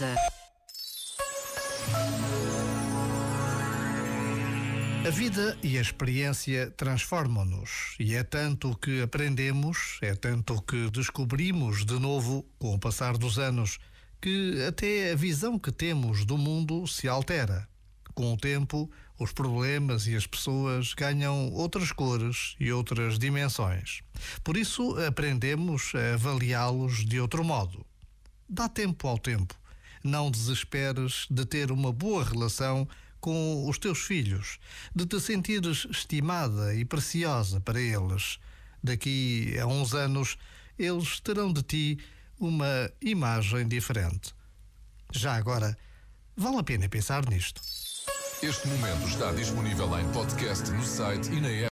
casa. A vida e a experiência transformam-nos, e é tanto que aprendemos, é tanto que descobrimos de novo com o passar dos anos, que até a visão que temos do mundo se altera. Com o tempo, os problemas e as pessoas ganham outras cores e outras dimensões. Por isso, aprendemos a avaliá-los de outro modo. Dá tempo ao tempo. Não desesperes de ter uma boa relação com os teus filhos, de te sentires estimada e preciosa para eles. Daqui a uns anos, eles terão de ti uma imagem diferente. Já agora, vale a pena pensar nisto. Este momento está disponível em podcast no site e na app.